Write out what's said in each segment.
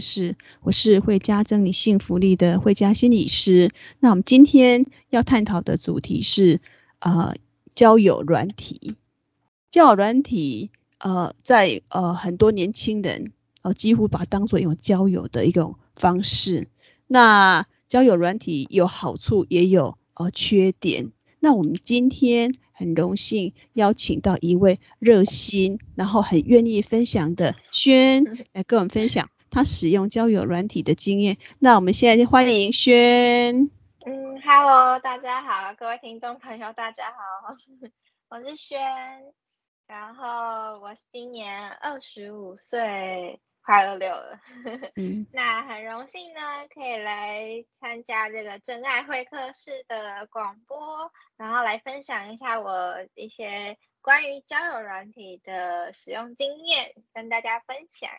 是，我是会加增你幸福力的慧嘉心理师。那我们今天要探讨的主题是呃交友软体。交友软体呃在呃很多年轻人呃几乎把它当做一种交友的一种方式。那交友软体有好处也有呃缺点。那我们今天很荣幸邀请到一位热心然后很愿意分享的轩来跟我们分享。他使用交友软体的经验，那我们现在就欢迎轩。嗯，Hello，大家好，各位听众朋友，大家好，我是轩，然后我今年二十五岁，快二六了。嗯，那很荣幸呢，可以来参加这个真爱会客室的广播，然后来分享一下我一些关于交友软体的使用经验，跟大家分享。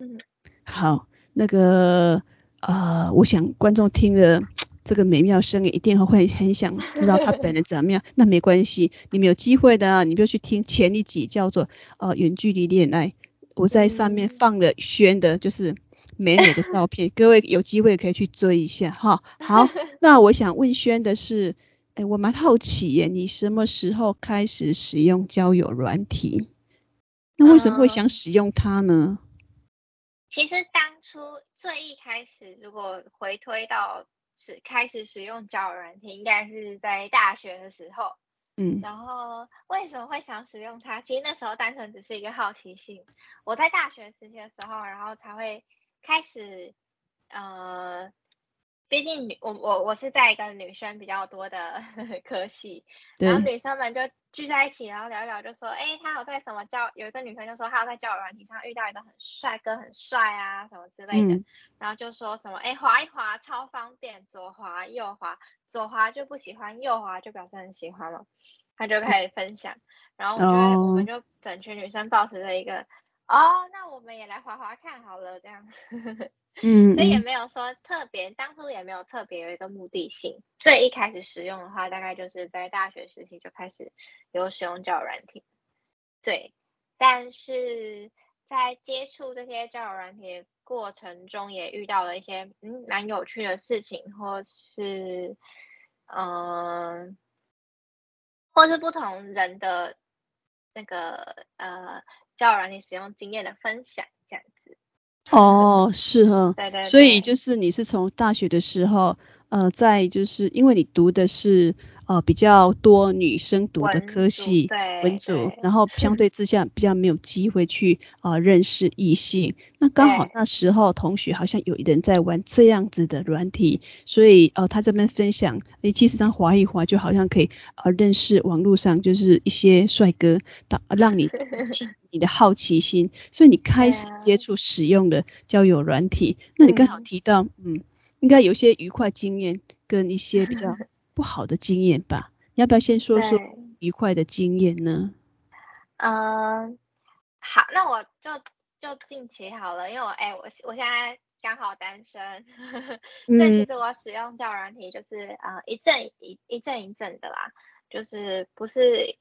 嗯，好，那个呃，我想观众听了这个美妙声音，一定会很想知道他本人怎么样。那没关系，你们有机会的，你就去听前一集叫做呃远距离恋爱，我在上面放了宣的，就是美美的照片，各位有机会可以去追一下哈。好，那我想问轩的是，哎，我蛮好奇耶，你什么时候开始使用交友软体？那为什么会想使用它呢？其实当初最一开始，如果回推到使开始使用交友软体，应该是在大学的时候。嗯，然后为什么会想使用它？其实那时候单纯只是一个好奇心。我在大学时期的时候，然后才会开始，呃。毕竟女我我我是在一个女生比较多的 科系，然后女生们就聚在一起，然后聊一聊，就说，哎，她有在什么教，有一个女生就说她有在交友软体上遇到一个很帅哥，很帅啊，什么之类的，嗯、然后就说什么，哎，滑一滑超方便，左滑右滑，左滑就不喜欢，右滑就表示很喜欢了，她就开始分享，然后我觉得我们就整群女生抱持着一个，哦，那我们也来滑滑看好了，这样。嗯，所以也没有说特别，当初也没有特别有一个目的性。最一开始使用的话，大概就是在大学时期就开始有使用交友软体。对，但是在接触这些交友软体的过程中，也遇到了一些嗯蛮有趣的事情，或是嗯、呃，或是不同人的那个呃交友软体使用经验的分享。哦，是哈，对对对，所以就是你是从大学的时候，呃，在就是因为你读的是呃比较多女生读的科系，对，文组，然后相对之下比较没有机会去呃认识异性，那刚好那时候同学好像有人在玩这样子的软体，所以呃他这边分享，你其实这样滑一划就好像可以呃认识网络上就是一些帅哥，让让你。你的好奇心，所以你开始接触使用的交友软体。啊、那你刚好提到，嗯，嗯，应该有些愉快经验跟一些比较不好的经验吧？你要不要先说说愉快的经验呢？嗯，好，那我就就近期好了，因为我哎、欸，我我现在刚好单身，所以其实我使用交友软体就是呃一阵一一阵一阵的啦，就是不是。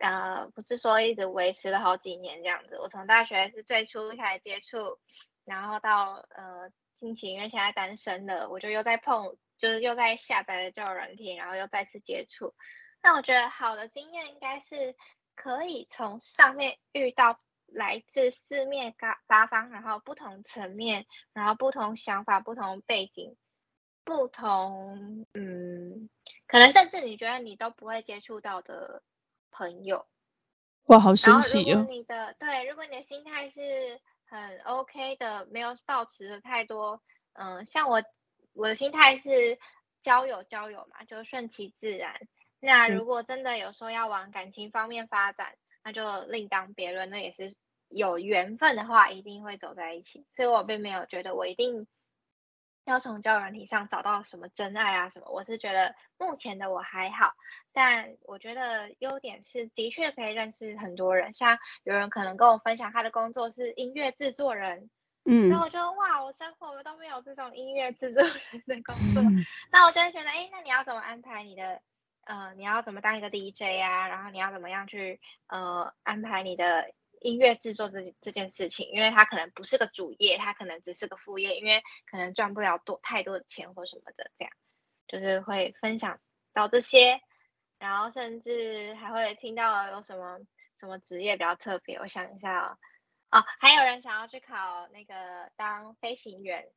呃，不是说一直维持了好几年这样子。我从大学是最初开始接触，然后到呃近期因为现在单身了，我就又在碰，就是又在下载了交友软体，然后又再次接触。那我觉得好的经验应该是可以从上面遇到来自四面八方，然后不同层面，然后不同想法、不同背景、不同嗯，可能甚至你觉得你都不会接触到的。朋友，哇，好神奇哦！如果你的对，如果你的心态是很 OK 的，没有抱持的太多，嗯、呃，像我我的心态是交友交友嘛，就顺其自然。那如果真的有说要往感情方面发展，嗯、那就另当别论。那也是有缘分的话，一定会走在一起。所以我并没有觉得我一定。要从交友软体上找到什么真爱啊什么？我是觉得目前的我还好，但我觉得优点是的确可以认识很多人。像有人可能跟我分享他的工作是音乐制作人，嗯，然后我就哇，我生活都没有这种音乐制作人的工作，嗯、那我就会觉得，哎，那你要怎么安排你的，呃，你要怎么当一个 DJ 啊？然后你要怎么样去呃安排你的音乐制作这这件事情，因为它可能不是个主业，它可能只是个副业，因为可能赚不了多太多的钱或什么的，这样。就是会分享到这些，然后甚至还会听到有什么什么职业比较特别，我想一下哦，哦，还有人想要去考那个当飞行员，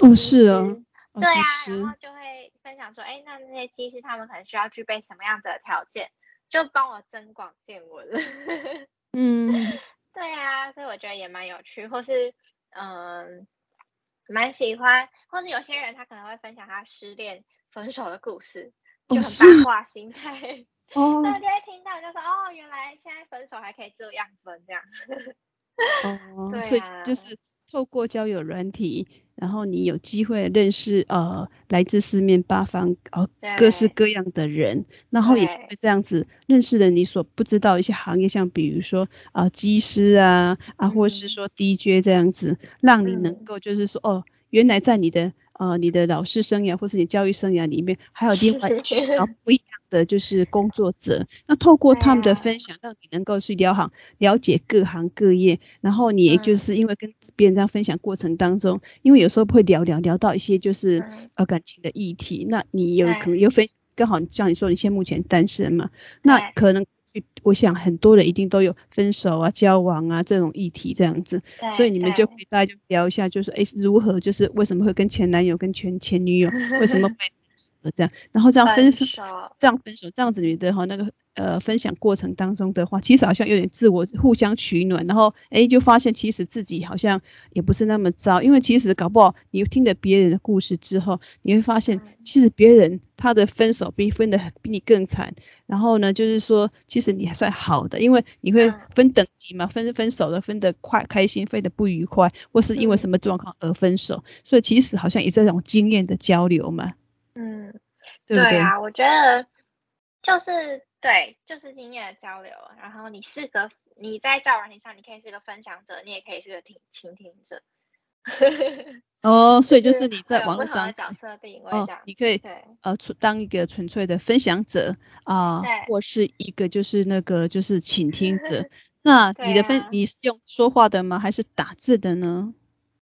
哦是哦，对啊，然后就会分享说，哎，那那些机师他们可能需要具备什么样的条件，就帮我增广见闻了，嗯。对啊，所以我觉得也蛮有趣，或是嗯，蛮喜欢，或是有些人他可能会分享他失恋分手的故事，就很八卦心态，哦，那就会听到就说哦，原来现在分手还可以这样分这样，哦，啊，所以就。是。透过交友软体，然后你有机会认识呃来自四面八方呃各式各样的人，然后也会这样子认识了你所不知道一些行业，像比如说啊、呃、机师啊啊，或是说 DJ 这样子，嗯、让你能够就是说哦，原来在你的呃你的老师生涯或是你教育生涯里面，还有另外一群不一样。的就是工作者，那透过他们的分享，让你能够去了行了解各行各业，然后你也就是因为跟别人这样分享过程当中，因为有时候会聊聊聊到一些就是呃感情的议题，那你有可能又分享，刚好像你说你现在目前单身嘛，那可能我想很多人一定都有分手啊、交往啊这种议题这样子，所以你们就可以大家就聊一下，就是哎如何就是为什么会跟前男友跟前前女友为什么会。这样，然后这样分手，这样分手，这样子你的哈那个呃分享过程当中的话，其实好像有点自我互相取暖，然后哎就发现其实自己好像也不是那么糟，因为其实搞不好你听了别人的故事之后，你会发现其实别人他的分手比分的比你更惨，然后呢就是说其实你还算好的，因为你会分等级嘛，分分手的分得快开心，分得不愉快，或是因为什么状况而分手，所以其实好像也是这种经验的交流嘛。嗯，对，啊，我觉得就是对，就是经验的交流。然后你是个你在交友软体上，你可以是个分享者，你也可以是个听倾听者。哦，所以就是你在网络上角色定位哦，你可以呃当一个纯粹的分享者啊，呃、或是一个就是那个就是倾听者。那你的分、啊、你是用说话的吗？还是打字的呢？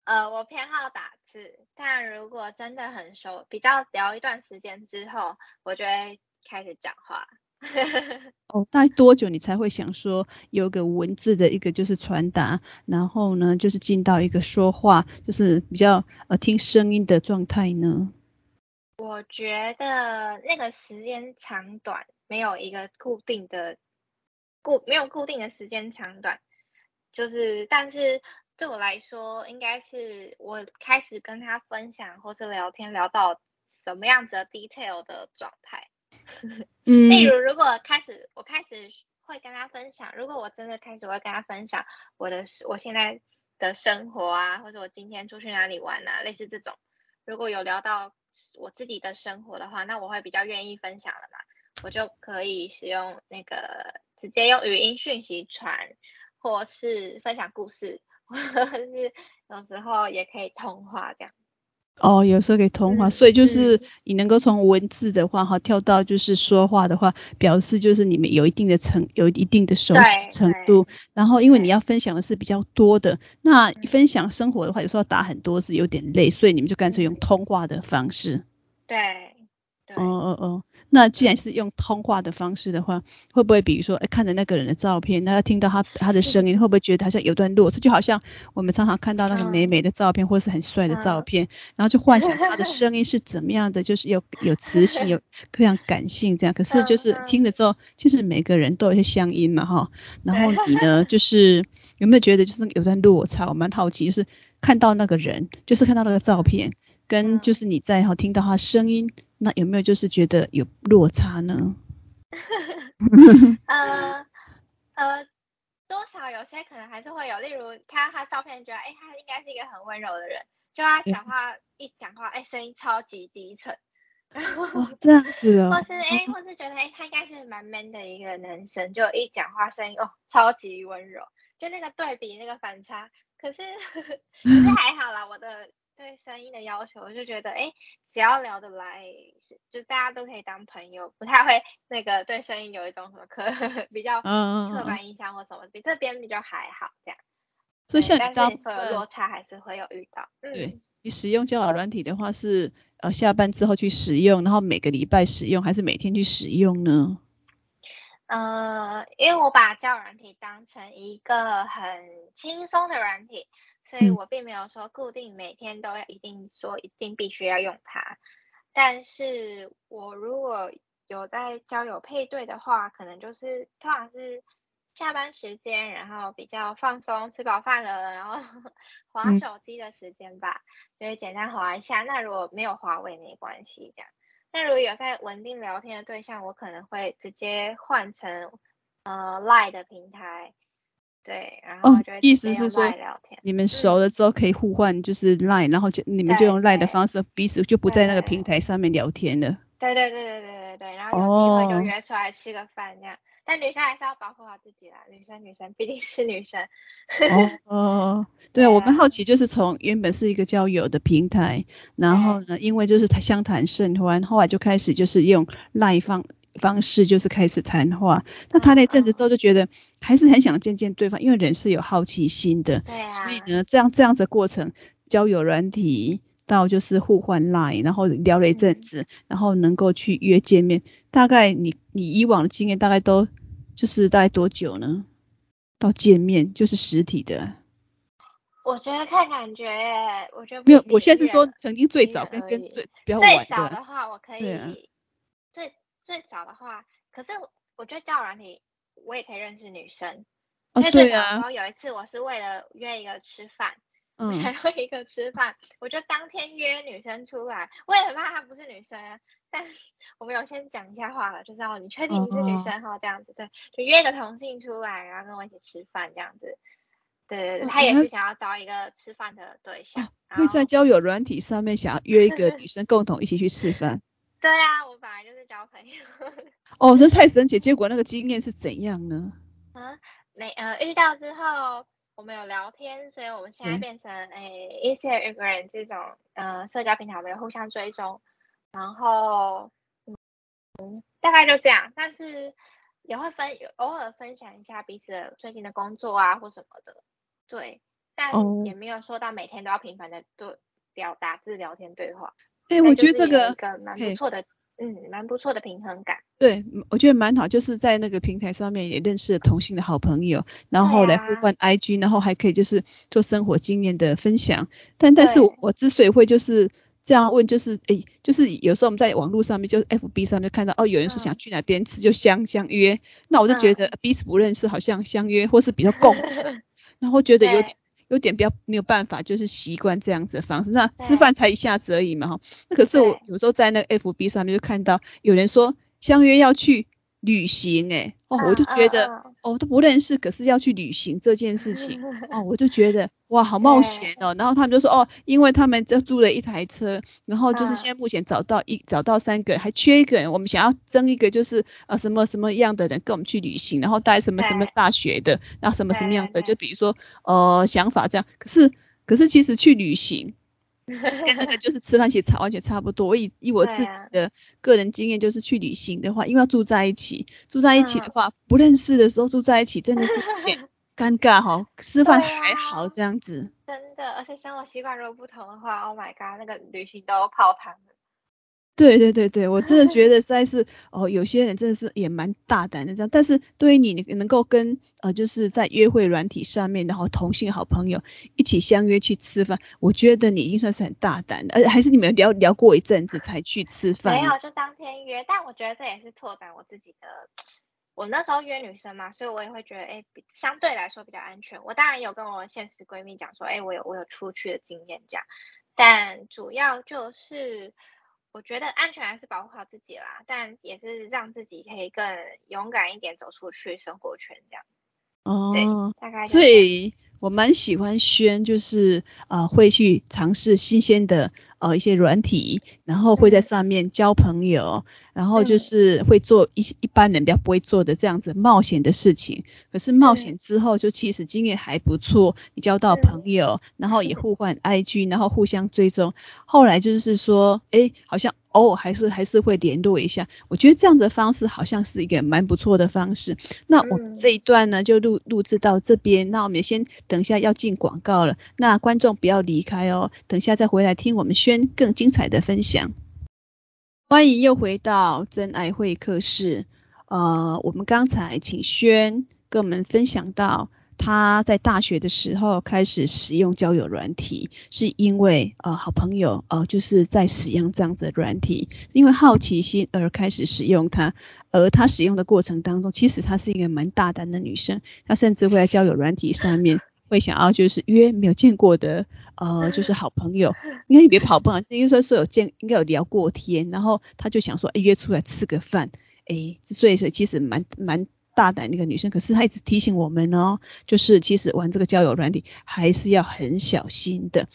呃，我偏好打字。但如果真的很熟，比较聊一段时间之后，我就会开始讲话。哦，大概多久你才会想说有个文字的一个就是传达，然后呢就是进到一个说话，就是比较呃听声音的状态呢？我觉得那个时间长短没有一个固定的固没有固定的时间长短，就是但是。对我来说，应该是我开始跟他分享或是聊天，聊到什么样子的 detail 的状态。嗯，例如，如果开始我开始会跟他分享，如果我真的开始会跟他分享我的我现在的生活啊，或者我今天出去哪里玩啊，类似这种，如果有聊到我自己的生活的话，那我会比较愿意分享了嘛，我就可以使用那个直接用语音讯息传，或是分享故事。是有时候也可以通话这样。哦，有时候可以通话，嗯、所以就是你能够从文字的话哈跳到就是说话的话，表示就是你们有一定的程有一定的熟悉程度。然后因为你要分享的是比较多的，那分享生活的话，有时候打很多字有点累，所以你们就干脆用通话的方式。对。哦哦哦，那既然是用通话的方式的话，会不会比如说，哎，看着那个人的照片，那要听到他他的声音，会不会觉得好像有段落差？就好像我们常常看到那个美美的照片，或是很帅的照片，然后就幻想他的声音是怎么样的，就是有有磁性，有非常感性这样。可是就是听了之后，就是每个人都有一些乡音嘛，哈。然后你呢，就是有没有觉得就是有段落差？我蛮好奇，就是看到那个人，就是看到那个照片，跟就是你在哈听到他的声音。那有没有就是觉得有落差呢？呃呃，多少有些可能还是会有，例如看到他照片，觉得哎、欸，他应该是一个很温柔的人，就他讲话、欸、一讲话，哎、欸，声音超级低沉，然后、哦、这样子哦，或是哎、欸，或是觉得哎、欸，他应该是蛮 man 的一个男生，就一讲话声音哦，超级温柔，就那个对比那个反差，可是 可是还好啦，我的。对声音的要求，我就觉得哎，只要聊得来，是就大家都可以当朋友，不太会那个对声音有一种什么刻 比较刻板印象或什么，比这边比较还好这样。所以像你当所有落差还是会有遇到。嗯、对你使用交友软体的话是呃下班之后去使用，然后每个礼拜使用，还是每天去使用呢？呃，因为我把交友软体当成一个很轻松的软体，所以我并没有说固定每天都要一定说一定必须要用它。但是我如果有在交友配对的话，可能就是通常是下班时间，然后比较放松，吃饱饭了，然后 划手机的时间吧，就是简单划一下。那如果没有滑，我也没关系，这样。那如果有在稳定聊天的对象，我可能会直接换成呃 Line 的平台，对，然后就会直接用 Line 聊天。哦，你们熟了之后可以互换，就是 Line，嗯，然后就你们就用 Line 的方式，彼此就不在那个平台上面聊天了。对对对对对对对，然后有机会就约出来吃个饭这样。哦但女生还是要保护好自己啦，女生女生毕竟是女生。哦哦，对啊，我们好奇就是从原本是一个交友的平台，然后呢，因为就是相谈甚欢，后来就开始就是用 LINE 方方式就是开始谈话。那谈了一阵子之后就觉得还是很想见见对方，因为人是有好奇心的。对啊。所以呢，这样这样子的过程，交友软体到就是互换 LINE，然后聊了一阵子，嗯，然后能够去约见面。大概你你以往的经验大概都就是大概多久呢？到见面就是实体的。我觉得看感觉，我觉得没有。我现在是说曾经最早跟跟最比较晚的。最早的话，我可以。啊、最最早的话，可是我觉得交友软体我也可以认识女生。哦，因为最早的时候有一次，我是为了约一个吃饭。我想要一个吃饭，嗯，我就当天约女生出来，我也很怕她不是女生啊。但我们有先讲一下话了，就是哦，你确定你是女生哈？这样子对，就约个同性出来，然后跟我一起吃饭这样子。对对对，他也是想要找一个吃饭的对象。哦，会在交友软体上面想要约一个 女生共同一起去吃饭。对啊，我本来就是交朋友。哦，这太神奇！结果那个经验是怎样呢？啊，没呃遇到之后。我们有聊天，所以我们现在变成诶，Instagram 这种呃社交平台，我们有互相追踪，然后嗯，大概就这样，但是也会分偶尔分享一下彼此的最近的工作啊或什么的，对，但也没有说到每天都要频繁的做表达字聊天对话。哎、欸，我觉得这个一个蛮不错的。嗯，蛮不错的平衡感。对，我觉得蛮好，就是在那个平台上面也认识了同性的好朋友，然后来互换 IG，然后还可以就是做生活经验的分享。但但是我之所以会就是这样问，就是诶，就是有时候我们在网络上面，就 FB 上面看到哦，有人说想去哪边吃，就相相约，那我就觉得彼此不认识，好像相约或是比较共乘，然后觉得有点。有点比较没有办法，就是习惯这样子的方式。那吃饭才一下子而已嘛，哈。那可是我有时候在那个 FB 上面就看到有人说相约要去旅行，诶哦，我就觉得哦都不认识，可是要去旅行这件事情，哦，我就觉得哇好冒险哦。然后他们就说哦，因为他们就租了一台车，然后就是现在目前找到一找到三个人，还缺一个人，我们想要争一个就是呃什么什么样的人跟我们去旅行，然后带什么什么大学的，然后什么什么样的，就比如说呃想法这样。可是可是其实去旅行。跟那个 就是吃饭其实差完全差不多。我以以我自己的个人经验，就是去旅行的话，因为要住在一起，住在一起的话，不认识的时候住在一起真的是有点 尴尬哈。吃饭还好这样子。真的，而且生活习惯如果不同的话，Oh my god，那个旅行都泡汤了。对对对对，我真的觉得 实在是哦，有些人真的是也蛮大胆的这样。但是对于你能够跟呃就是在约会软体上面，然后同性好朋友一起相约去吃饭，我觉得你已经算是很大胆的，而且还是你们聊聊过一阵子才去吃饭。没有，就当天约。但我觉得这也是拓展我自己的。我那时候约女生嘛，所以我也会觉得哎，相对来说比较安全。我当然有跟我现实闺蜜讲说，哎，我有我有出去的经验这样，但主要就是。我觉得安全还是保护好自己啦，但也是让自己可以更勇敢一点走出去生活圈这样。哦，对，大概。所以我蛮喜欢轩，就是呃会去尝试新鲜的呃一些软体，然后会在上面交朋友，然后就是会做一一般人比较不会做的这样子冒险的事情。可是冒险之后，就其实经验还不错，你交到朋友，然后也互换 IG，然后互相追踪。后来就是说，哎，好像。偶尔还是还是会联络一下，我觉得这样子的方式好像是一个蛮不错的方式。那我这一段呢就录录制到这边，那我们先等一下要进广告了，那观众不要离开哦，等一下再回来听我们轩更精彩的分享。欢迎又回到真爱会客室，呃，我们刚才请轩跟我们分享到。他在大学的时候开始使用交友软体，是因为呃好朋友呃就是在使用这样子的软体，因为好奇心而开始使用它。而他使用的过程当中，其实她是一个蛮大胆的女生，她甚至会在交友软体上面会想要就是约没有见过的呃就是好朋友，应该也别跑不好，应该说说有见，应该有聊过天，然后他就想说约出来吃个饭，哎，所以说其实蛮蛮。大胆那个女生，可是她一直提醒我们哦，就是其实玩这个交友软体还是要很小心的。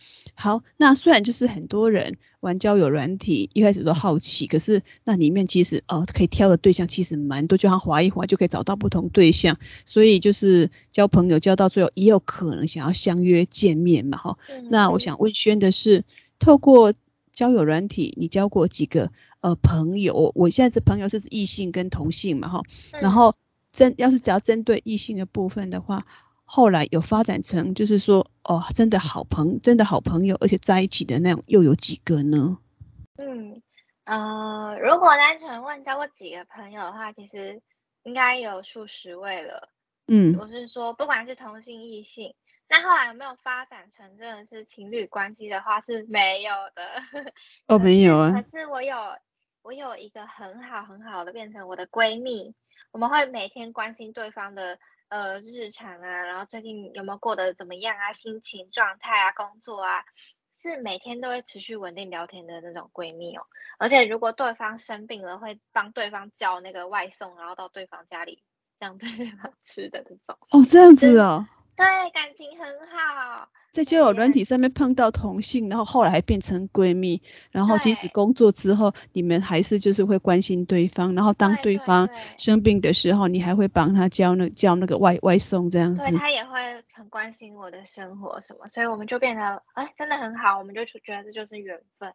好，那虽然就是很多人玩交友软体一开始都好奇，可是那里面其实哦可以挑的对象其实蛮多，就像滑一滑就可以找到不同对象，所以就是交朋友交到最后也有可能想要相约见面嘛哈。那我想问轩的是，透过交友软体，你交过几个呃朋友？我现在这朋友是指异性跟同性嘛哈，然后。针要是只要针对异性的部分的话，后来有发展成就是说哦，真的好朋真的好朋友，而且在一起的那种又有几个呢？嗯呃，如果单纯问交过几个朋友的话，其实应该有数十位了。嗯，我是说不管是同性异性，那后来有没有发展成真的是情侣关系的话是没有的。哦，没有啊。可是我有我有一个很好很好的变成我的闺蜜。我们会每天关心对方的呃日常啊，然后最近有没有过得怎么样啊，心情状态啊，工作啊，是每天都会持续稳定聊天的那种闺蜜哦。而且如果对方生病了，会帮对方叫那个外送，然后到对方家里让对方 吃的这种。哦，这样子哦。对，感情很好。在交友软体上面碰到同性，然后后来还变成闺蜜，然后即使工作之后，你们还是就是会关心对方，然后当对方生病的时候，你还会帮他叫那叫那个外外送这样子。对，他也会很关心我的生活什么，所以我们就变得哎真的很好，我们就觉得这就是缘分。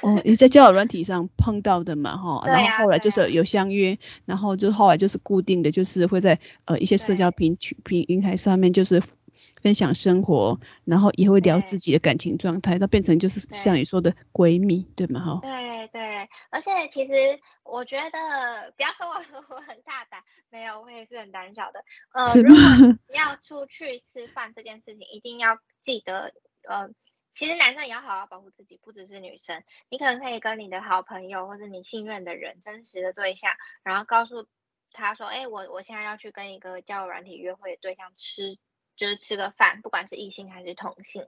哦，你在交友软体上碰到的嘛哈，然后后来就是有相约，然后就后来就是固定的就是会在呃一些社交平平平台上面就是。分享生活，然后也会聊自己的感情状态，到变成就是像你说的闺蜜，对吗？哈。对对，而且其实我觉得，不要说我 我很大胆，没有，我也是很胆小的。呃，如果要出去吃饭这件事情，一定要记得，呃，其实男生也要好好保护自己，不只是女生。你可能可以跟你的好朋友或者你信任的人、真实的对象，然后告诉他说，哎，我我现在要去跟一个交友软体约会的对象吃。就是吃个饭，不管是异性还是同性，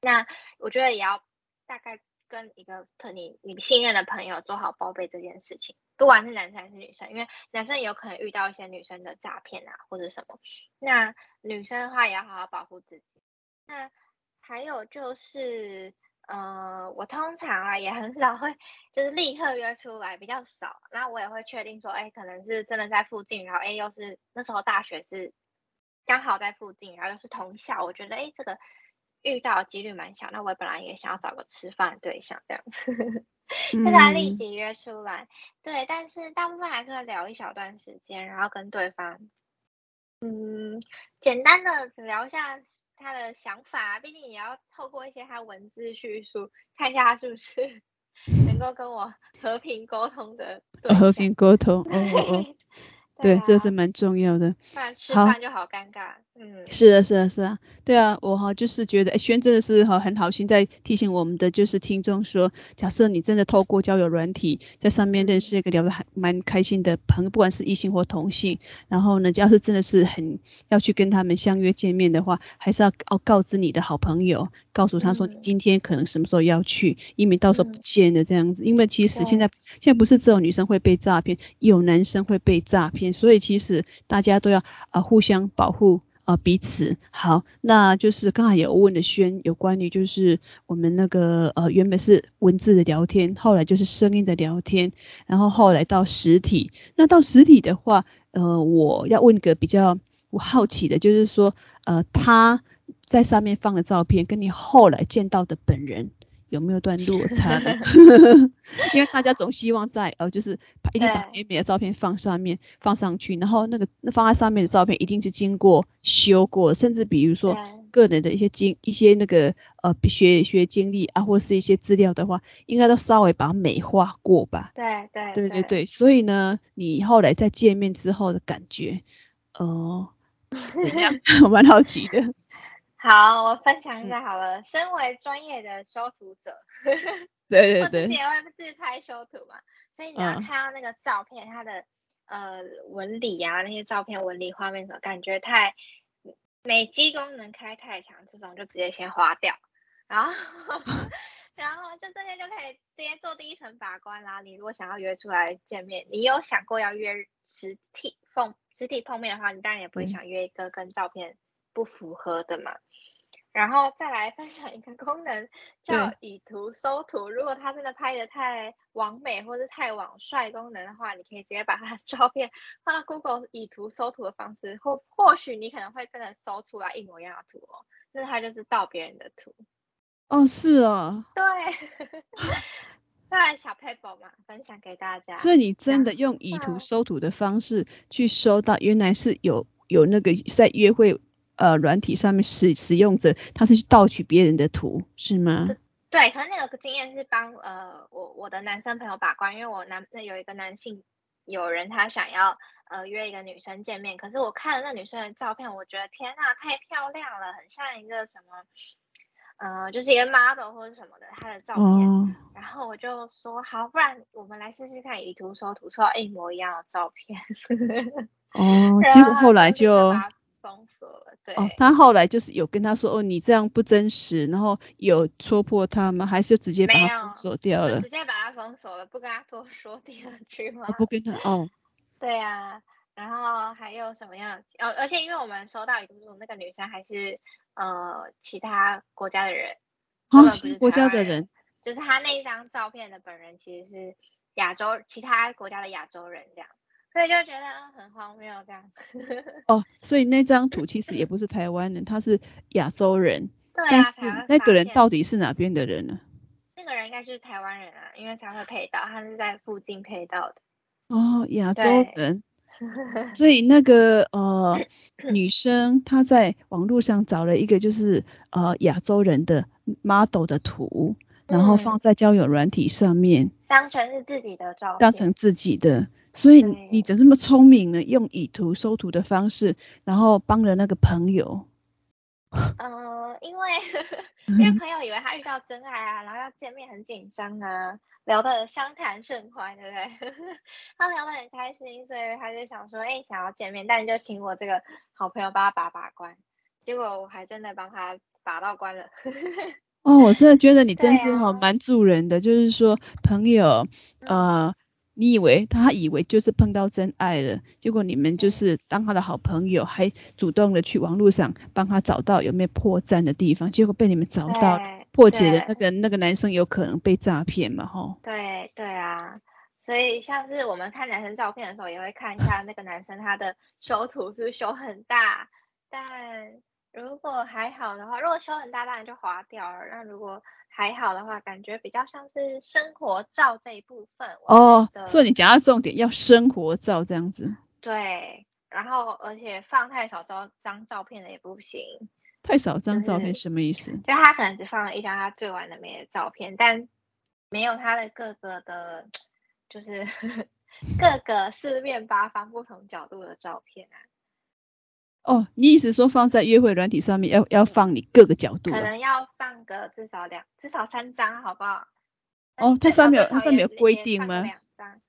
那我觉得也要大概跟一个特你你信任的朋友做好报备这件事情，不管是男生还是女生，因为男生也有可能遇到一些女生的诈骗啊或者什么，那女生的话也要好好保护自己。那还有就是，呃，我通常啊也很少会就是立刻约出来，比较少。那我也会确定说，哎，可能是真的在附近，然后哎又是那时候大学是。刚好在附近，然后又是同校，我觉得哎，这个遇到几率蛮小。那我本来也想要找个吃饭的对象这样子，就他立即约出来。对，但是大部分还是会聊一小段时间，然后跟对方，嗯，简单的聊一下他的想法。毕竟也要透过一些他文字叙述，看一下他是不是能够跟我和平沟通的。和平沟通，哦哦 哦。对，这是蛮重要的。不然吃饭就好尴尬。嗯，是啊，是啊，是啊。对啊，我哈就是觉得，哎，轩真的是哈很好心在提醒我们的就是听众说，假设你真的透过交友软体在上面认识一个聊得还蛮开心的朋友，不管是异性或同性，然后呢，要是真的是很要去跟他们相约见面的话，还是要告告知你的好朋友，告诉他说你今天可能什么时候要去，以免到时候不见了这样子。因为其实现在现在不是只有女生会被诈骗，有男生会被诈骗。所以其实大家都要啊互相保护呃彼此。好，那就是刚才有问的轩有关于就是我们那个呃原本是文字的聊天，后来就是声音的聊天，然后后来到实体。那到实体的话，呃，我要问个比较我好奇的，就是说呃他在上面放的照片，跟你后来见到的本人。有没有段落差？因为大家总希望在呃，就是一定把美美的照片放上面放上去，然后那个那放在上面的照片一定是经过修过，甚至比如说个人的一些经一些那个呃学学经历啊，或是一些资料的话，应该都稍微把它美化过吧？对对对对对，所以呢，你后来在见面之后的感觉，呃，怎样？我蛮好奇的。好，我分享一下好了。嗯、身为专业的修图者，对对对，我自己也会自拍修图嘛，所以你要看到那个照片，嗯、它的呃纹理啊，那些照片纹理画面什么感觉太美肌功能开太强，这种就直接先划掉，然后 然后就这些就可以直接做第一层把关啦。你如果想要约出来见面，你有想过要约实体碰实体碰面的话，你当然也不会想约一个跟照片不符合的嘛。然后再来分享一个功能，叫以图搜图。如果他真的拍的太完美或者太网帅功能的话，你可以直接把他的照片放到 Google 以图搜图的方式，或或许你可能会真的搜出来一模一样的图哦。那他就是盗别人的图。哦，是哦。对。再来小 paper 嘛，分享给大家。所以你真的用以图搜图的方式去搜到，原来是有有那个在约会。呃，软体上面使使用者，他是去盗取别人的图，是吗？对，可能那个经验是帮呃我我的男生朋友把关，因为我男那有一个男性友人，他想要呃约一个女生见面，可是我看了那女生的照片，我觉得天呐，太漂亮了，很像一个什么呃，就是一个 model 或者什么的，他的照片，哦、然后我就说好，不然我们来试试看以图搜图，搜到一模一样的照片。哦，结果后来就。封锁了，对。哦，他后来就是有跟他说，哦，你这样不真实，然后有戳破他吗？还是直接把他封锁掉了？直接把他封锁了，不跟他多说 第二句吗？哦、不跟他，哦。对啊，然后还有什么样？哦，而且因为我们收到一个那个女生还是呃其他国家的人，哦，其他国家的人，就是他那一张照片的本人其实是亚洲其他国家的亚洲人这样。所以就觉得很荒谬这样。哦，所以那张图其实也不是台湾人，他是亚洲人。对啊。但是那个人到底是哪边的人呢？那个人应该是台湾人啊，因为才会配到，他是在附近配到的。哦，亚洲人。对 所以那个呃女生她在网络上找了一个就是呃亚洲人的 model 的图，然后放在交友软体上面，当成是自己的照片，当成自己的。所以你怎么那么聪明呢？用以图搜图的方式，然后帮了那个朋友。呃，因为 因为朋友以为他遇到真爱啊，然后要见面很紧张啊，聊得相谈甚欢，对不对？他聊得很开心，所以他就想说，哎，想要见面，但就请我这个好朋友帮他把把关。结果我还真的帮他把到关了。哦，我真的觉得你真是好蛮助人的，就是说朋友，呃。你以为他以为就是碰到真爱了，结果你们就是当他的好朋友，还主动的去网络上帮他找到有没有破绽的地方，结果被你们找到破解的，那个那个男生有可能被诈骗嘛？吼。对对啊，所以像是我们看男生照片的时候，也会看一下那个男生他的修图是不是修很大，但如果还好的话，如果修很大当然就划掉了，那如果。还好的话，感觉比较像是生活照这一部分哦。所以你讲到重点，要生活照这样子。对，然后而且放太少张张照片的也不行。太少张照片什么意思？就他可能只放了一张他最完美的照片，但没有他的各个的，就是 各个四面八方不同角度的照片啊。哦，你意思说放在约会软体上面要要放你各个角度？可能要放个至少两至少三张，好不好？哦，它上面有它上面有规定吗？两张，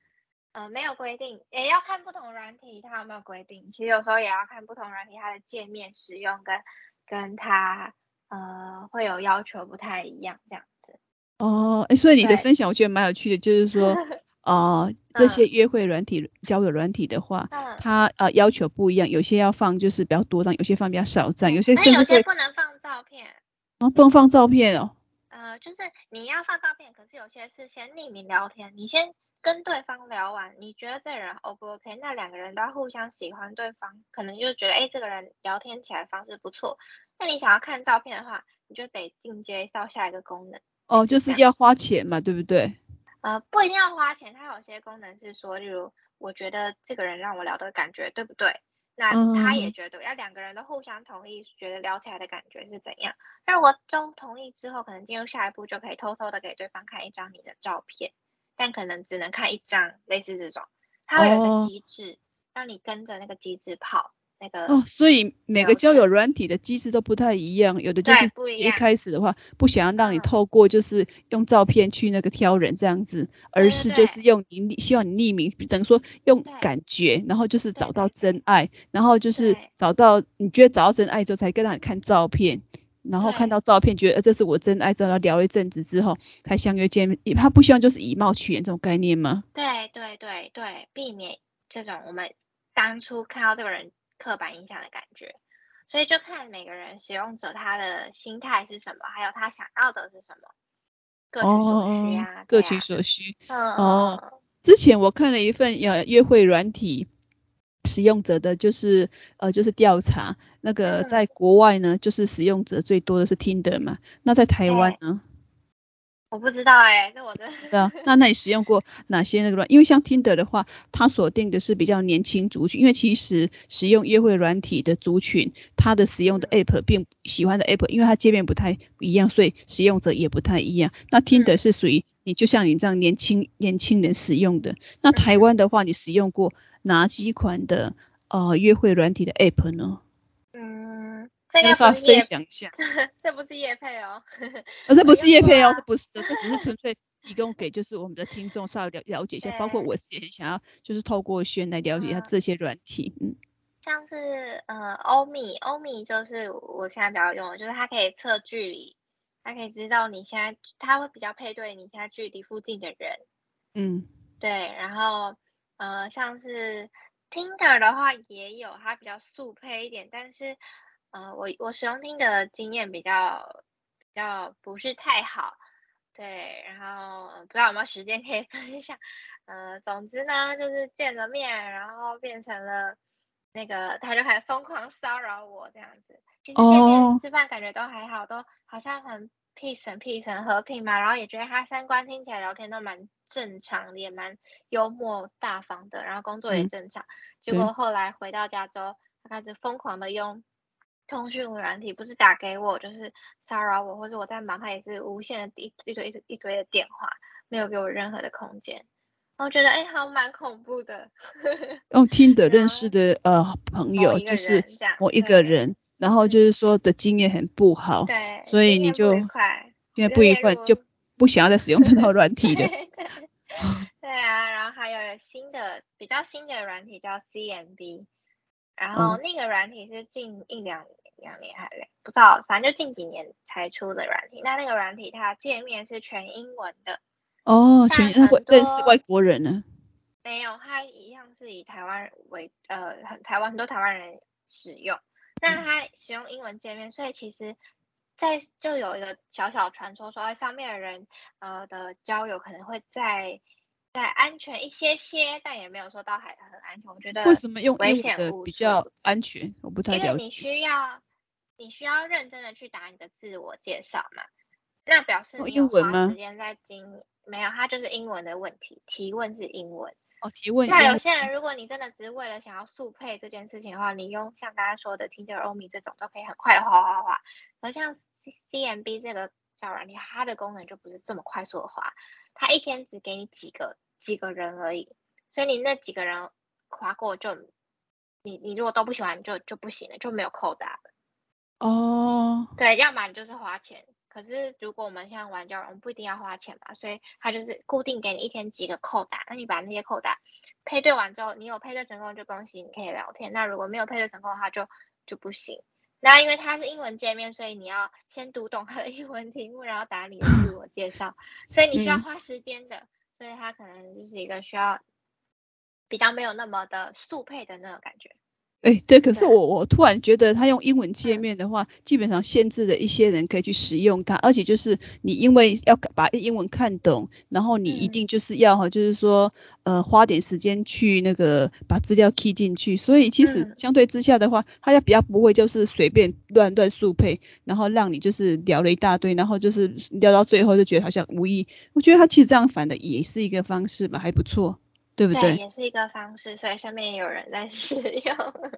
呃，没有规定，也要看不同软体它有没有规定。其实有时候也要看不同软体它的界面使用跟跟它呃会有要求不太一样这样子。哦，哎，所以你的分享我觉得蛮有趣的，就是说。呃这些约会软体、嗯、交友软体的话，嗯、它呃要求不一样，有些要放就是比较多张，有些放比较少张，有些甚至有些不能放照片。啊，不能放照片哦。呃，就是你要放照片，可是有些是先匿名聊天，你先跟对方聊完，你觉得这人 O 不 OK？那两个人都要互相喜欢对方，可能就觉得哎，这个人聊天起来方式不错。那你想要看照片的话，你就得进阶到下一个功能。哦，就是要花钱嘛，对不对？呃，不一定要花钱，它有些功能是说，例如我觉得这个人让我聊的感觉对不对？那他也觉得，要两个人都互相同意，觉得聊起来的感觉是怎样。那如果都同意之后，可能进入下一步就可以偷偷的给对方看一张你的照片，但可能只能看一张，类似这种，它会有一个机制，让你跟着那个机制跑。那个哦，所以每个交友软体的机制都不太一样，有的就是一开始的话不想要让你透过就是用照片去那个挑人这样子，而是就是用你希望你匿名，等于说用感觉，然后就是找到真爱，然后就是找到你觉得找到真爱之后才跟你看照片，然后看到照片觉得这是我真爱，之后聊一阵子之后才相约见面，他不希望就是以貌取人这种概念吗？对对对对，避免这种我们当初看到这个人。刻板印象的感觉，所以就看每个人使用者他的心态是什么，还有他想要的是什么，各取所需啊，各取所需。嗯哦，之前我看了一份呃约会软体使用者的就是呃就是调查，那个在国外呢，就是使用者最多的是 Tinder 嘛，那在台湾呢？我不知道哎、欸，这我真的。对啊，那那你使用过哪些那个软？因为像 Tinder 的话，它锁定的是比较年轻族群。因为其实使用约会软体的族群，它的使用的 App 并喜欢的 App，因为它界面不太一样，所以使用者也不太一样。那 Tinder 是属于你就像你这样年轻年轻人使用的。那台湾的话，你使用过哪几款的呃约会软体的 App 呢？这稍微分享一下，这不是叶配哦，呃，这不是叶配哦，这不是的，这只是纯粹提供给就是我们的听众稍微了了解一下，包括我自己也想要就是透过轩来了解一下这些软体，嗯，像是呃欧米，欧米就是我现在比较用的，就是它可以测距离，它可以知道你现在，它会比较配对你现在距离附近的人，嗯，对，然后呃像是 Tinder 的话也有，它比较速配一点，但是。呃，我我使用听的经验比较比较不是太好，对，然后不知道有没有时间可以分享。呃，总之呢，就是见了面，然后变成了那个，他就开始疯狂骚扰我这样子。其实见面吃饭感觉都还好，都好像很 peace 很 peace 很和平嘛，然后也觉得他三观听起来聊天都蛮正常的，也蛮幽默大方的，然后工作也正常。结果后来回到加州，他开始疯狂的用。通讯软体不是打给我，就是骚扰我，或者我在忙，他也是无限的一一堆一堆一堆的电话，没有给我任何的空间。我觉得哎，好蛮恐怖的。用听的认识的呃朋友，就是我一个人，然后就是说的经验很不好，对，所以你就因为不愉快就不想要再使用这套软体了。对，对啊，然后还有新的比较新的软体叫 CMB。然后那个软体是近一两两年还是不知道，反正就近几年才出的软体。那那个软体它界面是全英文的。哦，全英文认识外国人呢？没有，它一样是以台湾人为呃，很台湾很多台湾人使用。那它使用英文界面，所以其实，在就有一个小小传说说，在上面的人呃的交友可能会在。再安全一些些，但也没有说到还很安全。我觉得为什么用危险物比较安全？我不太了解。因为你需要你需要认真的去打你的自我介绍嘛，那表示你有花时间在经营。没有，它就是英文的问题，提问是英文。哦，提问。那有些人，如果你真的只是为了想要速配这件事情的话，你用像刚刚说的 Tinder、欧米这种都可以很快的划划划。而像 CMB 这个叫软体，它的功能就不是这么快速的滑，它一天只给你几个。几个人而已，所以你那几个人划过就，你你如果都不喜欢就就不行了，就没有扣打了。哦。对，要么你就是花钱，可是如果我们像玩交友，我们不一定要花钱嘛，所以他就是固定给你一天几个扣打，那你把那些扣打配对完之后，你有配对成功就恭喜你可以聊天，那如果没有配对成功的话就就不行。那因为它是英文界面，所以你要先读懂它的英文题目，然后打你的自我介绍，所以你需要花时间的。所以他可能就是一个需要比较没有那么的速配的那种感觉。哎，对，可是我我突然觉得他用英文界面的话，基本上限制了一些人可以去使用它，而且就是你因为要把英文看懂，然后你一定就是要哈，就是说呃花点时间去那个把资料 key 进去，所以其实相对之下的话，他要比较不会就是随便乱乱速配，然后让你就是聊了一大堆，然后就是聊到最后就觉得好像无意。我觉得他其实这样反的也是一个方式吧，还不错。对不对？对，也是一个方式，所以下面有人在 使用。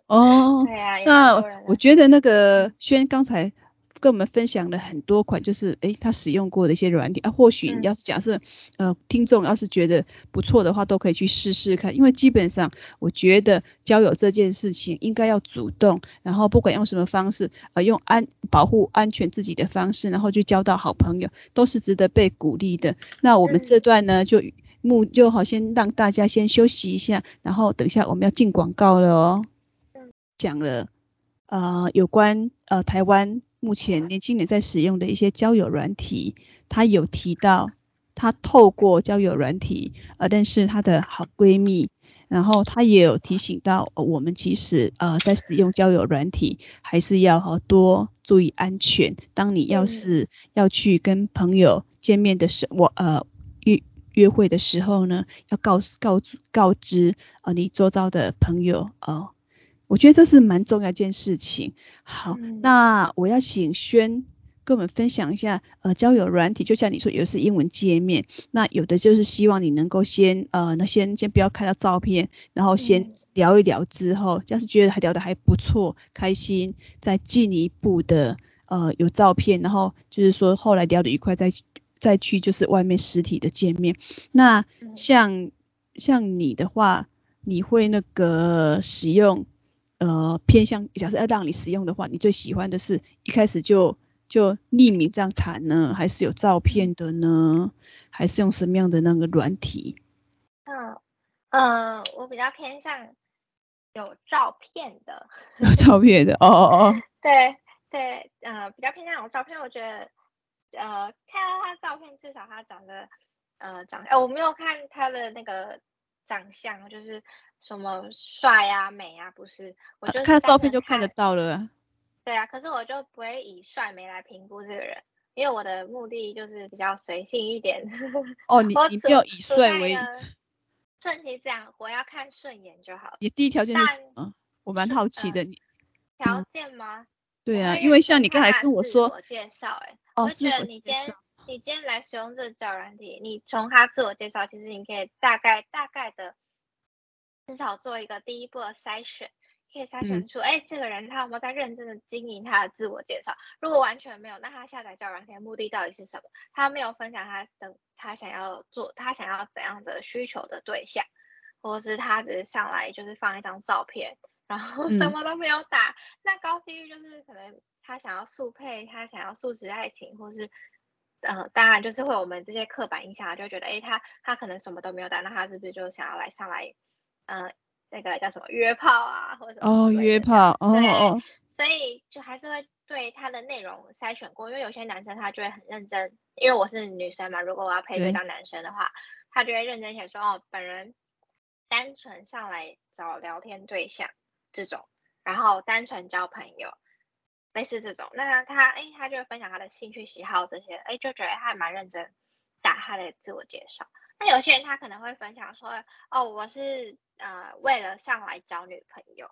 哦，对啊，那我觉得那个轩刚才跟我们分享了很多款，就是诶他使用过的一些软体啊，或许你要是假设、嗯、呃听众要是觉得不错的话，都可以去试试看。因为基本上我觉得交友这件事情应该要主动，然后不管用什么方式，呃用安保护安全自己的方式，然后去交到好朋友，都是值得被鼓励的。那我们这段呢、嗯、就。目就好，先让大家先休息一下，然后等一下我们要进广告了哦。讲了呃有关呃台湾目前年轻人在使用的一些交友软体，他有提到他透过交友软体呃认识他的好闺蜜，然后他也有提醒到、我们其实呃在使用交友软体还是要多注意安全。当你要是要去跟朋友见面的时候，我呃。约会的时候呢，要告告告知呃你周遭的朋友呃，我觉得这是蛮重要一件事情。好，嗯、那我要请轩跟我们分享一下呃交友软体，就像你说有的是英文界面，那有的就是希望你能够先呃那先先不要看到照片，然后先聊一聊之后，要是觉得还聊得还不错，开心，再进一步的呃有照片，然后就是说后来聊得愉快再。再去就是外面实体的见面，那像像你的话，你会那个使用呃偏向，假设要让你使用的话，你最喜欢的是一开始就就匿名这样谈呢，还是有照片的呢？还是用什么样的那个软体？嗯呃，我比较偏向有照片的，有照片的哦哦哦，对对呃比较偏向有照片，我觉得。呃，看到他照片，至少他长得，呃，长，哎、呃，我没有看他的那个长相，就是什么帅啊、美啊，不是，我就看照片就看得到了。对啊，可是我就不会以帅美来评估这个人，因为我的目的就是比较随性一点。哦，你你不要以帅为顺其自然，我要看顺眼就好。你第一条件是什么？我蛮好奇的，你条件吗？嗯对啊，因为像你刚才跟我说，我介绍，哎，我觉得你今天你今天来使用这个交友软体，你从他自我介绍，其实你可以大概大概的至少做一个第一步的筛选，可以筛选出，哎、嗯，这个人他有没有在认真的经营他的自我介绍？如果完全没有，那他下载交友软体的目的到底是什么？他没有分享他的他想要做他想要怎样的需求的对象，或者是他只是上来就是放一张照片。然后 什么都没有打，嗯、那高几率就是可能他想要速配，他想要速食爱情，或是，呃，当然就是会有我们这些刻板印象，就觉得，诶，他他可能什么都没有打，那他是不是就想要来上来，呃，那个叫什么约炮啊，或者哦约炮，哦对哦，所以就还是会对他的内容筛选过，因为有些男生他就会很认真，因为我是女生嘛，如果我要配对到男生的话，他就会认真写说，哦，本人单纯上来找聊天对象。这种，然后单纯交朋友，类似这种，那他哎，他就会分享他的兴趣喜好这些，哎，就觉得他还蛮认真打他的自我介绍。那有些人他可能会分享说，哦，我是呃为了上来找女朋友，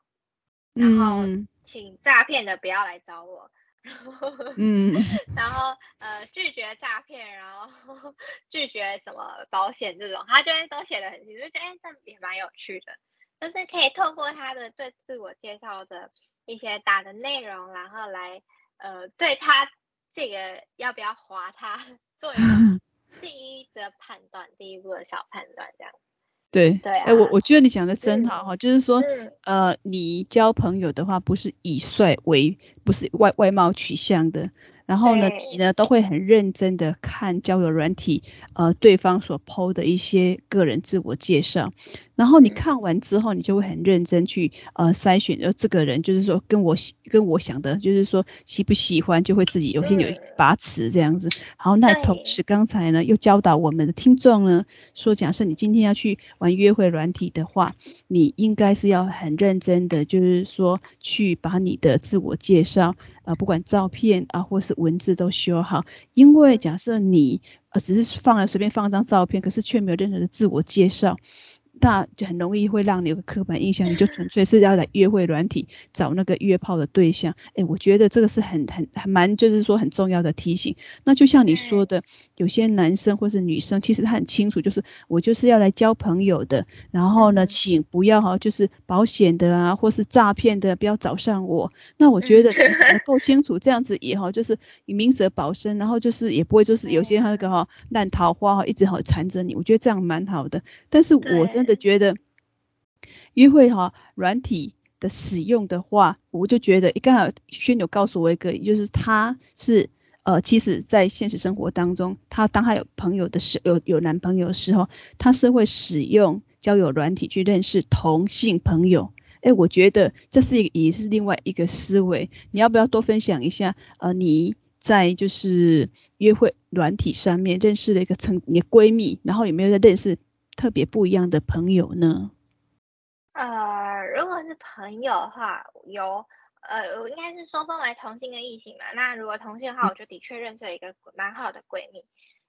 然后请诈骗的不要来找我，嗯，然后呃拒绝诈骗，然后 拒绝什么保险这种，他就会都写的很清楚，就觉得哎，这也蛮有趣的。就是可以透过他的对自我介绍的一些打的内容，然后来呃对他这个要不要划他做一个 第一的判断，第一步的小判断这样。对对，哎、我我觉得你讲的真好哈，就是说呃你交朋友的话不是以帅为，不是外外貌取向的。然后呢，你呢都会很认真的看交友软体，呃，对方所 po 的一些个人自我介绍。然后你看完之后，你就会很认真去呃筛选，就这个人就是说跟我跟我想的，就是说喜不喜欢，就会自己有心有把持这样子。好，那同时刚才呢又教导我们的听众呢，说假设你今天要去玩约会软体的话，你应该是要很认真的，就是说去把你的自我介绍啊、呃，不管照片啊或是文字都修好，因为假设你呃只是放了随便放一张照片，可是却没有任何的自我介绍。那就很容易会让你有个刻板印象，你就纯粹是要来约会软体找那个约炮的对象。哎、欸，我觉得这个是很很很蛮就是说很重要的提醒。那就像你说的，有些男生或是女生，其实他很清楚，就是我就是要来交朋友的。然后呢，请不要哈，就是保险的啊，或是诈骗的，不要找上我。那我觉得你讲的够清楚，这样子也好，就是以明哲保身，然后就是也不会就是有些那个哈烂桃花哈一直好缠着你。我觉得这样蛮好的。但是我真的觉得约会哈软体的使用的话，我就觉得刚好萱有告诉我一个，就是他是呃，其实在现实生活当中，他当他有朋友的时有有男朋友的时候，他是会使用交友软体去认识同性朋友。哎，我觉得这是一个也是另外一个思维。你要不要多分享一下？呃，你在就是约会软体上面认识了一个成你的闺蜜，然后有没有在认识？特别不一样的朋友呢？呃，如果是朋友的话，有呃，我应该是说分为同性跟异性嘛。那如果同性的话，我就的确认识了一个蛮好的闺蜜。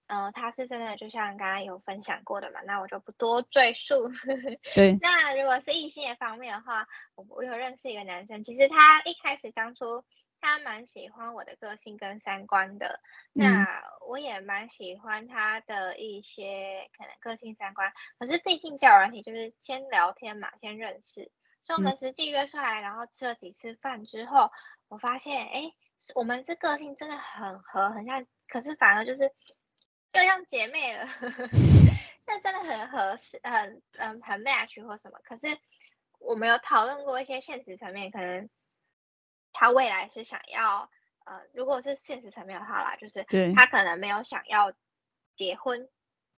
嗯、呃，她是真的就像刚刚有分享过的嘛，那我就不多赘述。对。那如果是异性的方面的话，我我有认识一个男生，其实他一开始当初。他蛮喜欢我的个性跟三观的，那我也蛮喜欢他的一些可能个性三观。可是毕竟交友软体就是先聊天嘛，先认识，所以我们实际约出来，然后吃了几次饭之后，我发现，哎，我们这个性真的很合，很像，可是反而就是就像姐妹了，那真的很合适，很嗯很 match 或什么。可是我们有讨论过一些现实层面，可能。他未来是想要，呃，如果是现实层面的话啦，就是他可能没有想要结婚。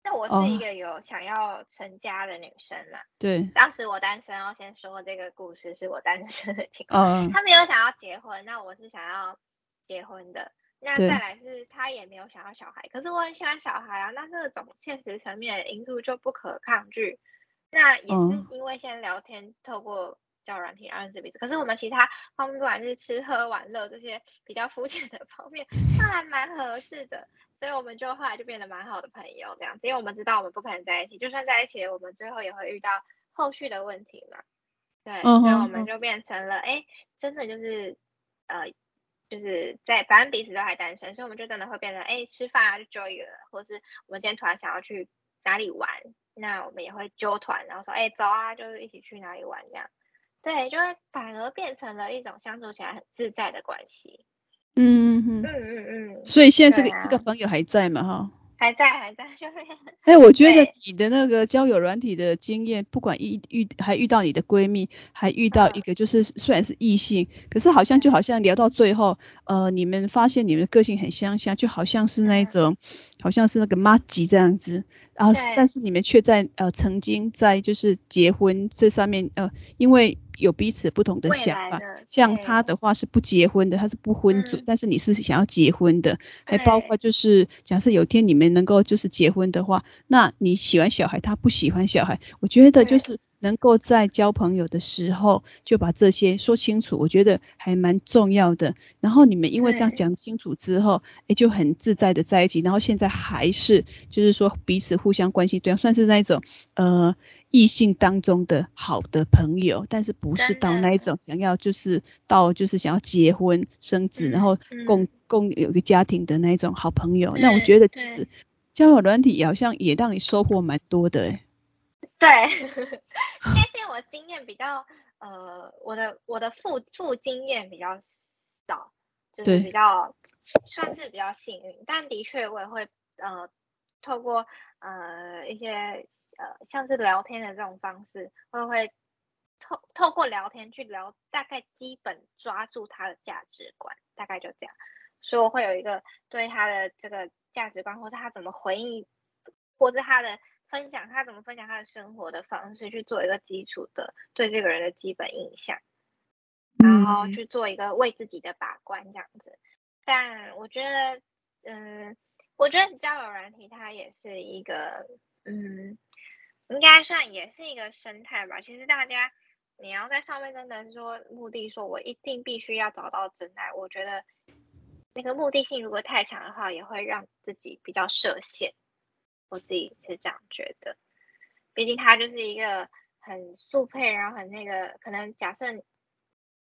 那我是一个有想要成家的女生嘛。对。当时我单身，要先说这个故事是我单身的情况。他没有想要结婚，那我是想要结婚的。那再来是他也没有想要小孩，可是我很喜欢小孩啊。那这种现实层面的因素就不可抗拒。那也是因为先聊天，透过。交友软体认识彼此，可是我们其他方面，不管是吃喝玩乐这些比较肤浅的方面，那还蛮合适的，所以我们就后来就变得蛮好的朋友这样子，因为我们知道我们不可能在一起，就算在一起，我们最后也会遇到后续的问题嘛。对，uh huh. 所以我们就变成了，哎、欸，真的就是呃，就是在反正彼此都还单身，所以我们就真的会变成，哎、欸，吃饭啊就揪一个，或是我们今天突然想要去哪里玩，那我们也会揪团，然后说，哎、欸，走啊，就是一起去哪里玩这样。对，就会反而变成了一种相处起来很自在的关系。嗯嗯嗯嗯嗯。所以现在这个、啊、这个朋友还在吗？哈。还在还在，就是。哎、欸，我觉得你的那个交友软体的经验，不管遇遇还遇到你的闺蜜，还遇到一个就是虽然是异性，可是好像就好像聊到最后，呃，你们发现你们的个性很相像，就好像是那种，好像是那个妈吉这样子。然后，但是你们却在呃曾经在就是结婚这上面呃，因为有彼此不同的想法。像他的话是不结婚的，他是不婚族，嗯、但是你是想要结婚的，还包括就是假设有一天你们能够就是结婚的话，那你喜欢小孩，他不喜欢小孩，我觉得就是。能够在交朋友的时候就把这些说清楚，我觉得还蛮重要的。然后你们因为这样讲清楚之后，哎，就很自在的在一起。然后现在还是就是说彼此互相关心对，算是那种呃异性当中的好的朋友，但是不是到那一种想要就是到就是想要结婚生子，然后共共有一个家庭的那一种好朋友。那我觉得就是交友软体好像也让你收获蛮多的哎。对，因为我经验比较，呃，我的我的负负经验比较少，就是比较算是比较幸运，但的确我也会呃透过呃一些呃像是聊天的这种方式，会会透透过聊天去聊，大概基本抓住他的价值观，大概就这样，所以我会有一个对他的这个价值观，或者他怎么回应，或者他的。分享他怎么分享他的生活的方式，去做一个基础的对这个人的基本印象，然后去做一个为自己的把关这样子。但我觉得，嗯，我觉得交友软体它也是一个，嗯，应该算也是一个生态吧。其实大家你要在上面真的说目的，说我一定必须要找到真爱，我觉得那个目的性如果太强的话，也会让自己比较设限。我自己是这样觉得，毕竟他就是一个很速配，然后很那个，可能假设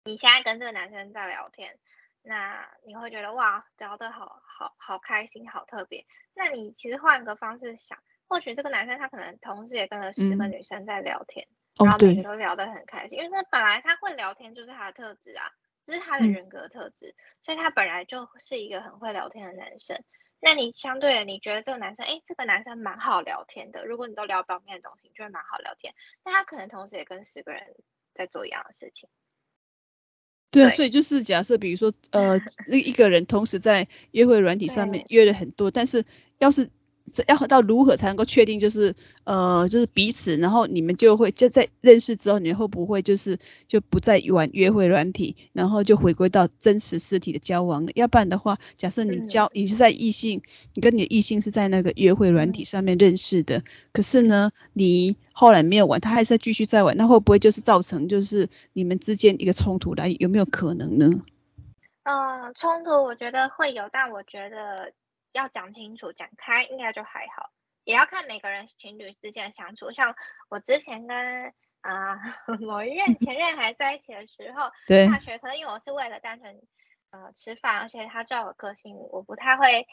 你现在跟这个男生在聊天。那你会觉得哇，聊得好好好开心，好特别。那你其实换个方式想，或许这个男生他可能同时也跟了十个女生在聊天，嗯、然后每个都聊得很开心，哦、因为他本来他会聊天就是他的特质啊，这、就是他的人格特质，嗯、所以他本来就是一个很会聊天的男生。那你相对的，你觉得这个男生，哎，这个男生蛮好聊天的。如果你都聊表面的东西，你就会蛮好聊天。但他可能同时也跟十个人在做一样的事情。对啊，所以就是假设，比如说，呃，那一个人同时在约会软体上面约了很多，但是要是。要到如何才能够确定就是呃就是彼此，然后你们就会就在认识之后，你会不会就是就不再玩约会软体，然后就回归到真实实体的交往了？要不然的话，假设你交你是在异性，你跟你的异性是在那个约会软体上面认识的，可是呢，你后来没有玩，他还是在继续在玩，那会不会就是造成就是你们之间一个冲突来？有没有可能呢？呃，冲突我觉得会有，但我觉得。要讲清楚、讲开，应该就还好。也要看每个人情侣之间的相处。像我之前跟啊、呃、某一任前任还在一起的时候，对大学，可能因为我是为了单纯呃吃饭，而且他知道我个性，我不太会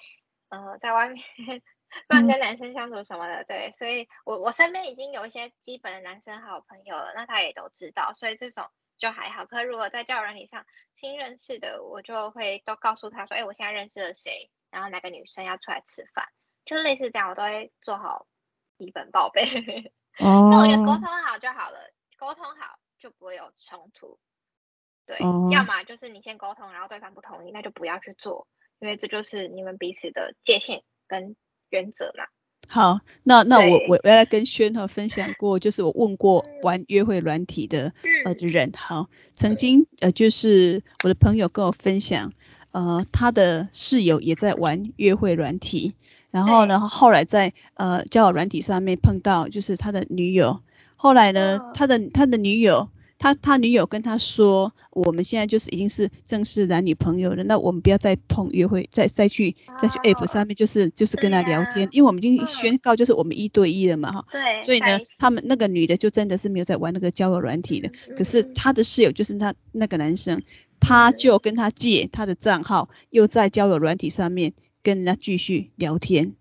呃在外面 乱跟男生相处什么的。嗯、对，所以我我身边已经有一些基本的男生好朋友了，那他也都知道，所以这种就还好。可如果在交友软体上新认识的，我就会都告诉他说，哎，我现在认识了谁。然后哪个女生要出来吃饭，就类似这样，我都会做好基本报备。哦。那我觉得沟通好就好了，沟通好就不会有冲突。对，哦、要么就是你先沟通，然后对方不同意，那就不要去做，因为这就是你们彼此的界限跟原则嘛。好，那那我我原来跟轩哈分享过，就是我问过玩约会软体的呃人，好，曾经呃就是我的朋友跟我分享。呃，他的室友也在玩约会软体，然后呢，后来在呃交友软体上面碰到，就是他的女友。后来呢，哦、他的他的女友，他他女友跟他说，我们现在就是已经是正式男女朋友了，那我们不要再碰约会，再再去再去 App 上面，就是就是跟他聊天，啊、因为我们已经宣告就是我们一对一了嘛，哈、嗯。对。所以呢，他们那个女的就真的是没有在玩那个交友软体的，嗯、可是他的室友就是他那个男生。他就跟他借他的账号，又在交友软体上面跟人家继续聊天，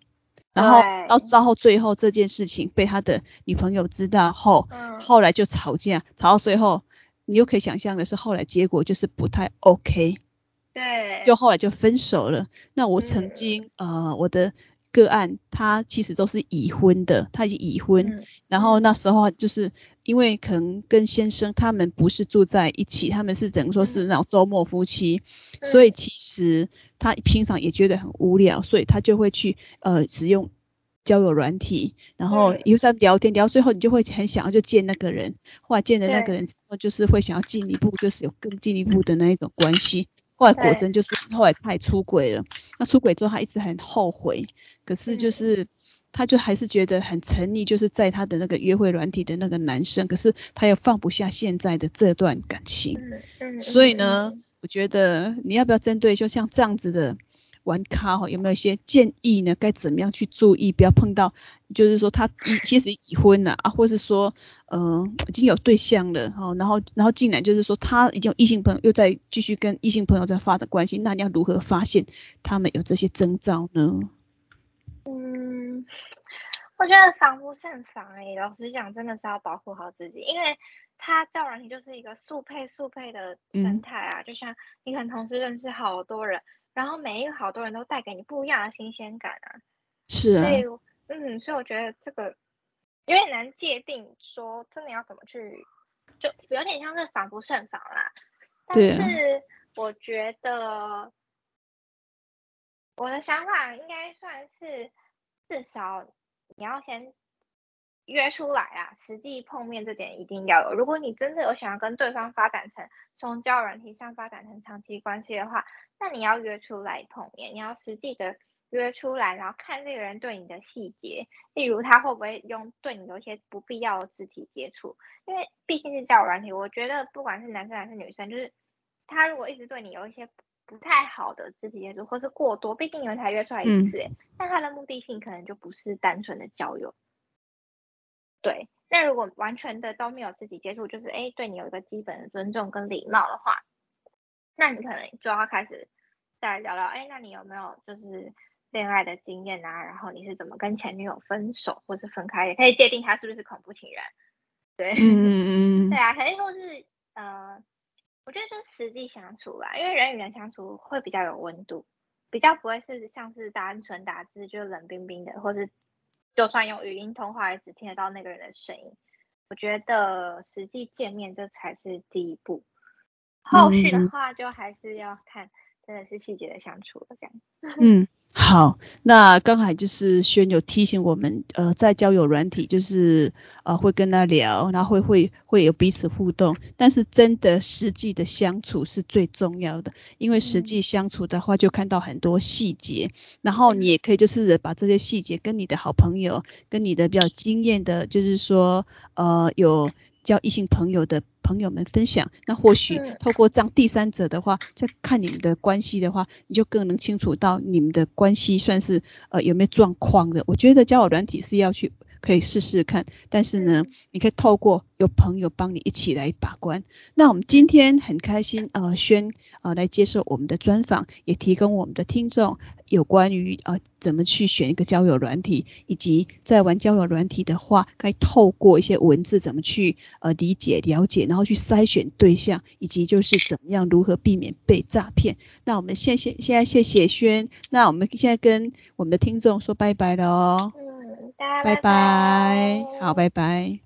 然后到到后最后这件事情被他的女朋友知道后，后来就吵架，吵到最后，你又可以想象的是后来结果就是不太 OK，对，就后来就分手了。那我曾经呃我的。个案，他其实都是已婚的，他已经已婚，嗯、然后那时候就是因为可能跟先生他们不是住在一起，他们是等于说是那种周末夫妻，嗯、所以其实他平常也觉得很无聊，所以他就会去呃使用交友软体，然后有在聊天，聊到最后你就会很想要就见那个人，后来见了那个人之后，就是会想要进一步，就是有更进一步的那一种关系。后来果真就是后来他也出轨了，那出轨之后他一直很后悔，可是就是他就还是觉得很沉溺，就是在他的那个约会软体的那个男生，可是他又放不下现在的这段感情，所以呢，我觉得你要不要针对就像这样子的。玩咖哈，有没有一些建议呢？该怎么样去注意，不要碰到，就是说他已 其实已婚了啊，或是说，嗯、呃，已经有对象了哈，然后然后竟然就是说他已经有异性朋友，又在继续跟异性朋友在发的关系，那你要如何发现他们有这些征兆呢？嗯，我觉得防不胜防哎、欸，老实讲，真的是要保护好自己，因为他交友软体就是一个速配速配的生态啊，嗯、就像你可能同时认识好多人。然后每一个好多人都带给你不一样的新鲜感啊，是啊，所以嗯，所以我觉得这个有点难界定，说真的要怎么去，就有点像是防不胜防啦。但是我觉得我的想法应该算是，至少你要先约出来啊，实际碰面这点一定要有。如果你真的有想要跟对方发展成从交友软体上发展成长期关系的话，那你要约出来碰面，你要实际的约出来，然后看这个人对你的细节，例如他会不会用对你有一些不必要的肢体接触，因为毕竟是交友软体，我觉得不管是男生还是女生，就是他如果一直对你有一些不太好的肢体接触，或是过多，毕竟你们才约出来一次，嗯，那他的目的性可能就不是单纯的交友。对，那如果完全的都没有肢体接触，就是哎，对你有一个基本的尊重跟礼貌的话，那你可能就要开始再聊聊，哎，那你有没有就是恋爱的经验啊？然后你是怎么跟前女友分手或是分开？也可以界定他是不是恐怖情人。对，嗯嗯嗯，对啊，可以说是呃，我觉得就是实际相处吧，因为人与人相处会比较有温度，比较不会是像是单纯打字就冷冰冰的，或是。就算用语音通话，也只听得到那个人的声音。我觉得实际见面这才是第一步，后续的话就还是要看，真的是细节的相处了这样。嗯。好，那刚才就是轩有提醒我们，呃，在交友软体就是呃会跟他聊，然后会会会有彼此互动，但是真的实际的相处是最重要的，因为实际相处的话就看到很多细节，然后你也可以就是把这些细节跟你的好朋友，跟你的比较经验的，就是说呃有。交异性朋友的朋友们分享，那或许透过这样第三者的话，再看你们的关系的话，你就更能清楚到你们的关系算是呃有没有状况的。我觉得交友软体是要去。可以试试看，但是呢，你可以透过有朋友帮你一起来把关。那我们今天很开心，呃，轩呃来接受我们的专访，也提供我们的听众有关于呃怎么去选一个交友软体，以及在玩交友软体的话，该透过一些文字怎么去呃理解了解，然后去筛选对象，以及就是怎么样如何避免被诈骗。那我们谢谢，现在谢谢轩，那我们现在跟我们的听众说拜拜了哦。拜拜，拜拜，好，拜拜。